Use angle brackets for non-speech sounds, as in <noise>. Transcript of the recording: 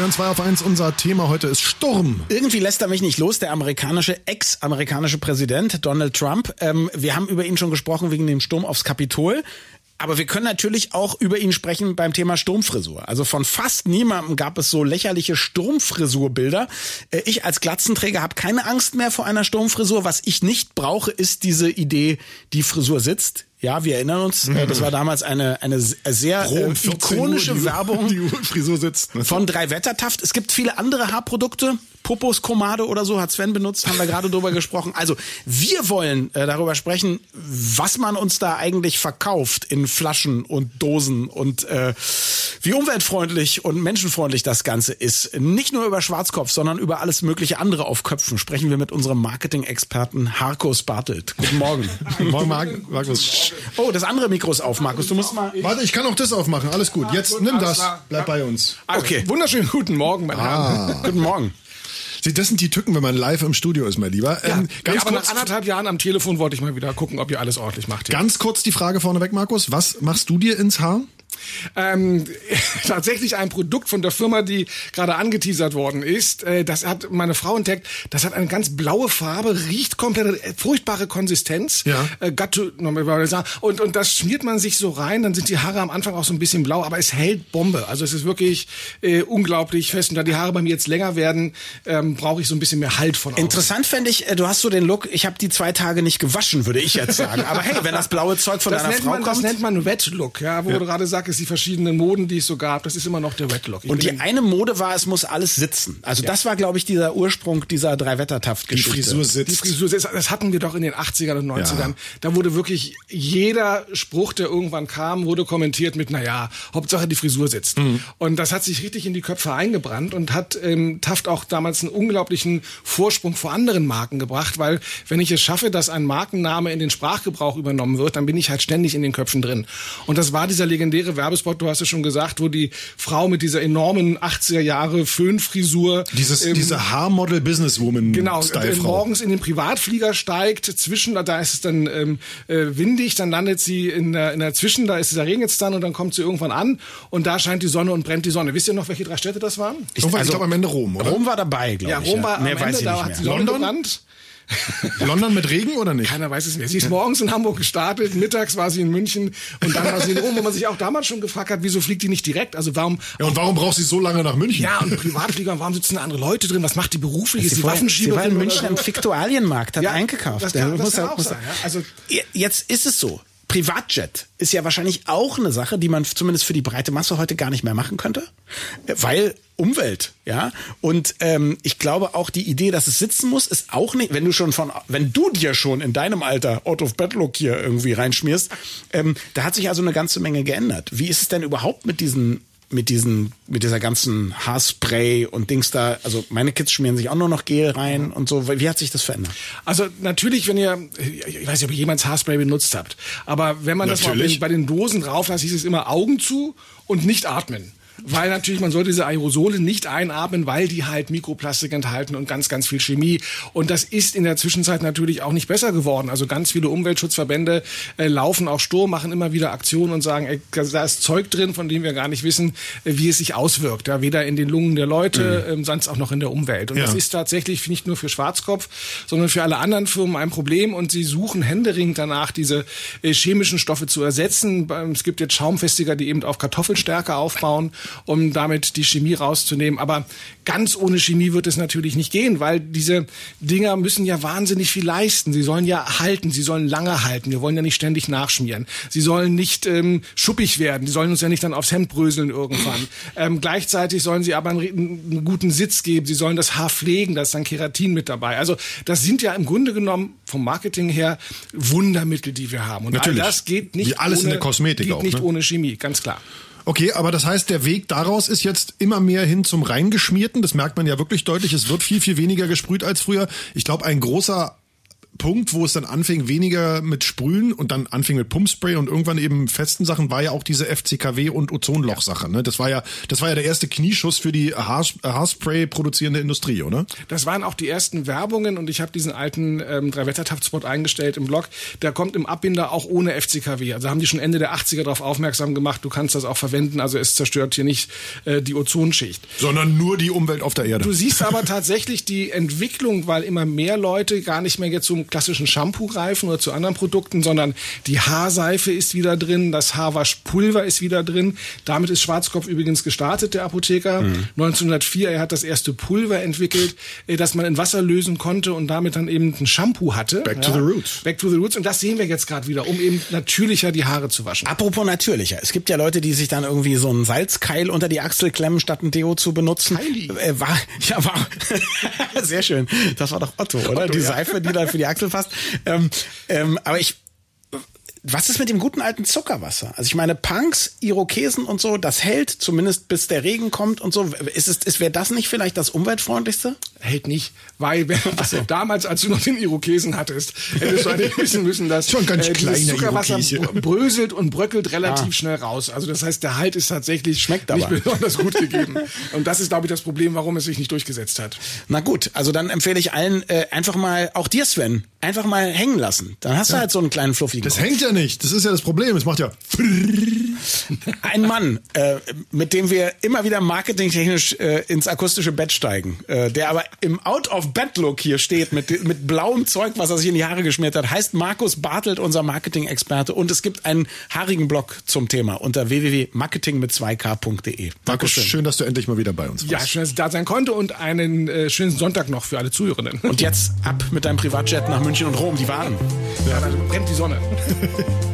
Hören 2 auf 1. Unser Thema heute ist Sturm. Irgendwie lässt er mich nicht los, der amerikanische, ex-amerikanische Präsident Donald Trump. Ähm, wir haben über ihn schon gesprochen wegen dem Sturm aufs Kapitol. Aber wir können natürlich auch über ihn sprechen beim Thema Sturmfrisur. Also von fast niemandem gab es so lächerliche Sturmfrisurbilder. Äh, ich als Glatzenträger habe keine Angst mehr vor einer Sturmfrisur. Was ich nicht brauche, ist diese Idee, die Frisur sitzt. Ja, wir erinnern uns, mhm. das war damals eine, eine sehr äh, ikonische die, Werbung <laughs> die Frisur sitzt. Ne? von drei Wettertaft. Es gibt viele andere Haarprodukte. Popos Komade oder so hat Sven benutzt, haben wir gerade drüber <laughs> gesprochen. Also wir wollen äh, darüber sprechen, was man uns da eigentlich verkauft in Flaschen und Dosen und äh, wie umweltfreundlich und menschenfreundlich das Ganze ist. Nicht nur über Schwarzkopf, sondern über alles mögliche andere auf Köpfen sprechen wir mit unserem Marketing-Experten Harkus Bartelt. Guten Morgen. <laughs> Guten Morgen, Markus. Oh, das andere Mikro ist auf, Markus. Du musst mal. Warte, ich kann auch das aufmachen. Alles gut. Jetzt nimm das. Bleib bei uns. Also, okay. Wunderschönen guten Morgen, meine ah. Herren. Guten Morgen. Sie, das sind die Tücken, wenn man live im Studio ist, mein Lieber. Ja, ähm, ganz aber kurz, nach anderthalb Jahren am Telefon wollte ich mal wieder gucken, ob ihr alles ordentlich macht. Hier. Ganz kurz die Frage vorneweg, Markus. Was machst du dir ins Haar? Ähm, <laughs> tatsächlich ein Produkt von der Firma, die gerade angeteasert worden ist. Äh, das hat meine Frau entdeckt. Das hat eine ganz blaue Farbe, riecht komplett äh, furchtbare Konsistenz. Ja. Äh, und, und das schmiert man sich so rein. Dann sind die Haare am Anfang auch so ein bisschen blau, aber es hält Bombe. Also es ist wirklich äh, unglaublich fest. Und da die Haare bei mir jetzt länger werden, ähm, brauche ich so ein bisschen mehr Halt von außen. Interessant fände ich, du hast so den Look, ich habe die zwei Tage nicht gewaschen, würde ich jetzt sagen. Aber hey, wenn das blaue Zeug von das deiner Frau man, kommt. Das nennt man Wet Look, ja, wo ja. du gerade sagst, es die verschiedenen Moden, die es so gab. Das ist immer noch der Wet Look. Ich und die eine Mode war, es muss alles sitzen. Also ja. das war, glaube ich, dieser Ursprung dieser drei Wettertaft-Geschichte. Die Frisur sitzt. Die Frisur sitzt. Das hatten wir doch in den 80ern und 90ern. Ja. Da wurde wirklich jeder Spruch, der irgendwann kam, wurde kommentiert mit, naja, Hauptsache die Frisur sitzt. Mhm. Und das hat sich richtig in die Köpfe eingebrannt und hat ähm, Taft auch damals einen unglaublichen Vorsprung vor anderen Marken gebracht, weil wenn ich es schaffe, dass ein Markenname in den Sprachgebrauch übernommen wird, dann bin ich halt ständig in den Köpfen drin. Und das war dieser legendäre Werbespot, du hast es schon gesagt, wo die Frau mit dieser enormen 80er Jahre Föhnfrisur. Dieses, ähm, diese Haarmodel Businesswoman. Genau, äh, morgens in den Privatflieger steigt, zwischen, da ist es dann ähm, äh, windig, dann landet sie in der, in der Zwischen, da ist der Regen jetzt dann und dann kommt sie irgendwann an und da scheint die Sonne und brennt die Sonne. Wisst ihr noch, welche drei Städte das waren? Ich, also, ich glaube am Ende Rom, oder? Rom war dabei, glaube ich. Ja, Rom war ja. am Ende, da hat sie London gebrannt. <laughs> London mit Regen oder nicht? Keiner weiß es mehr. Sie ist morgens in Hamburg gestartet, mittags war sie in München und dann war sie in Rom, wo man sich auch damals schon gefragt hat, wieso fliegt die nicht direkt? Also warum? Ja, und warum braucht sie so lange nach München? Ja, und Privatflieger, warum sitzen da andere Leute drin? Was macht die beruflich? Ist die Waffenschieberin? Sie war in München am Fiktualienmarkt, hat ja, eingekauft. Das kann, das kann auch sein, ja? Also jetzt ist es so. Privatjet ist ja wahrscheinlich auch eine Sache, die man zumindest für die breite Masse heute gar nicht mehr machen könnte, weil Umwelt, ja. Und ähm, ich glaube auch die Idee, dass es sitzen muss, ist auch nicht, wenn du schon von, wenn du dir schon in deinem Alter Out of Bedlock hier irgendwie reinschmierst, ähm, da hat sich also eine ganze Menge geändert. Wie ist es denn überhaupt mit diesen mit diesen, mit dieser ganzen Haarspray und Dings da, also meine Kids schmieren sich auch nur noch Gel rein und so. Wie hat sich das verändert? Also natürlich, wenn ihr, ich weiß nicht, ob ihr jemals Haarspray benutzt habt, aber wenn man natürlich. das mal bei den Dosen drauf lässt, hieß es immer Augen zu und nicht atmen weil natürlich man sollte diese Aerosole nicht einatmen, weil die halt Mikroplastik enthalten und ganz, ganz viel Chemie. Und das ist in der Zwischenzeit natürlich auch nicht besser geworden. Also ganz viele Umweltschutzverbände äh, laufen auch Sturm, machen immer wieder Aktionen und sagen, ey, da ist Zeug drin, von dem wir gar nicht wissen, äh, wie es sich auswirkt. Ja, weder in den Lungen der Leute, mhm. ähm, sonst auch noch in der Umwelt. Und ja. das ist tatsächlich nicht nur für Schwarzkopf, sondern für alle anderen Firmen ein Problem. Und sie suchen händeringend danach, diese äh, chemischen Stoffe zu ersetzen. Es gibt jetzt Schaumfestiger, die eben auf Kartoffelstärke aufbauen um damit die Chemie rauszunehmen. Aber ganz ohne Chemie wird es natürlich nicht gehen, weil diese Dinger müssen ja wahnsinnig viel leisten. Sie sollen ja halten, sie sollen lange halten. Wir wollen ja nicht ständig nachschmieren. Sie sollen nicht ähm, schuppig werden. Die sollen uns ja nicht dann aufs Hemd bröseln irgendwann. <laughs> ähm, gleichzeitig sollen sie aber einen, einen, guten Sitz geben. Sie sollen das Haar pflegen. Da ist dann Keratin mit dabei. Also das sind ja im Grunde genommen vom Marketing her Wundermittel, die wir haben. Und Natürlich. all das geht nicht Wie alles ohne, in der Kosmetik geht auch, nicht ne? ohne Chemie, ganz klar. Okay, aber das heißt, der Weg daraus ist jetzt immer mehr hin zum reingeschmierten. Das merkt man ja wirklich deutlich. Es wird viel, viel weniger gesprüht als früher. Ich glaube, ein großer Punkt, wo es dann anfing, weniger mit Sprühen und dann anfing mit Pumpspray und irgendwann eben festen Sachen, war ja auch diese FCKW und Ozonloch-Sache. Ne? Das war ja, das war ja der erste Knieschuss für die Haar, Haarspray produzierende Industrie, oder? Das waren auch die ersten Werbungen und ich habe diesen alten ähm, Drei-Wetter-Taft-Spot eingestellt im Blog. Der kommt im Abbinder auch ohne FCKW. Also haben die schon Ende der 80er darauf aufmerksam gemacht, du kannst das auch verwenden, also es zerstört hier nicht äh, die Ozonschicht. Sondern nur die Umwelt auf der Erde. Du siehst aber tatsächlich die Entwicklung, weil immer mehr Leute gar nicht mehr jetzt zum klassischen Shampoo greifen oder zu anderen Produkten, sondern die Haarseife ist wieder drin, das Haarwaschpulver ist wieder drin. Damit ist Schwarzkopf übrigens gestartet, der Apotheker. Mhm. 1904, er hat das erste Pulver entwickelt, äh, das man in Wasser lösen konnte und damit dann eben ein Shampoo hatte. Back ja. to the roots. Back to the roots. Und das sehen wir jetzt gerade wieder, um eben natürlicher die Haare zu waschen. Apropos natürlicher. Es gibt ja Leute, die sich dann irgendwie so einen Salzkeil unter die Achsel klemmen, statt ein Deo zu benutzen. Keili. Äh, war, <laughs> ja, war, sehr schön. Das war doch Otto, oder? Otto, die ja. Seife, die dann für die Achsel <laughs> fasst. Ähm, ähm, aber ich was ist mit dem guten alten Zuckerwasser? Also ich meine, Punks, Irokesen und so, das hält zumindest bis der Regen kommt und so. Ist es, ist, wäre das nicht vielleicht das umweltfreundlichste? Hält nicht, weil <laughs> so. damals, als du noch den Irokesen hattest, hättest du <laughs> eigentlich wissen müssen, dass Schon ganz äh, Zuckerwasser Irokese. bröselt und bröckelt relativ ah. schnell raus. Also das heißt, der Halt ist tatsächlich Schmeckt nicht aber. besonders gut gegeben. <laughs> und das ist, glaube ich, das Problem, warum es sich nicht durchgesetzt hat. Na gut, also dann empfehle ich allen äh, einfach mal, auch dir Sven, einfach mal hängen lassen. Dann hast ja. du halt so einen kleinen fluffigen Das Kopf. hängt ja nicht. Das ist ja das Problem. Es macht ja. Ein Mann, äh, mit dem wir immer wieder marketingtechnisch äh, ins akustische Bett steigen, äh, der aber im Out-of-Bed-Look hier steht, mit, mit blauem Zeug, was er sich in die Haare geschmiert hat, heißt Markus Bartelt, unser Marketing-Experte. Und es gibt einen haarigen Blog zum Thema unter www.marketing mit 2k.de. Markus, schön, dass du endlich mal wieder bei uns warst. Ja, schön, dass ich da sein konnte und einen äh, schönen Sonntag noch für alle Zuhörenden. Und jetzt ab mit deinem Privatjet nach München und Rom, die Waren. Ja, da brennt die Sonne. <laughs>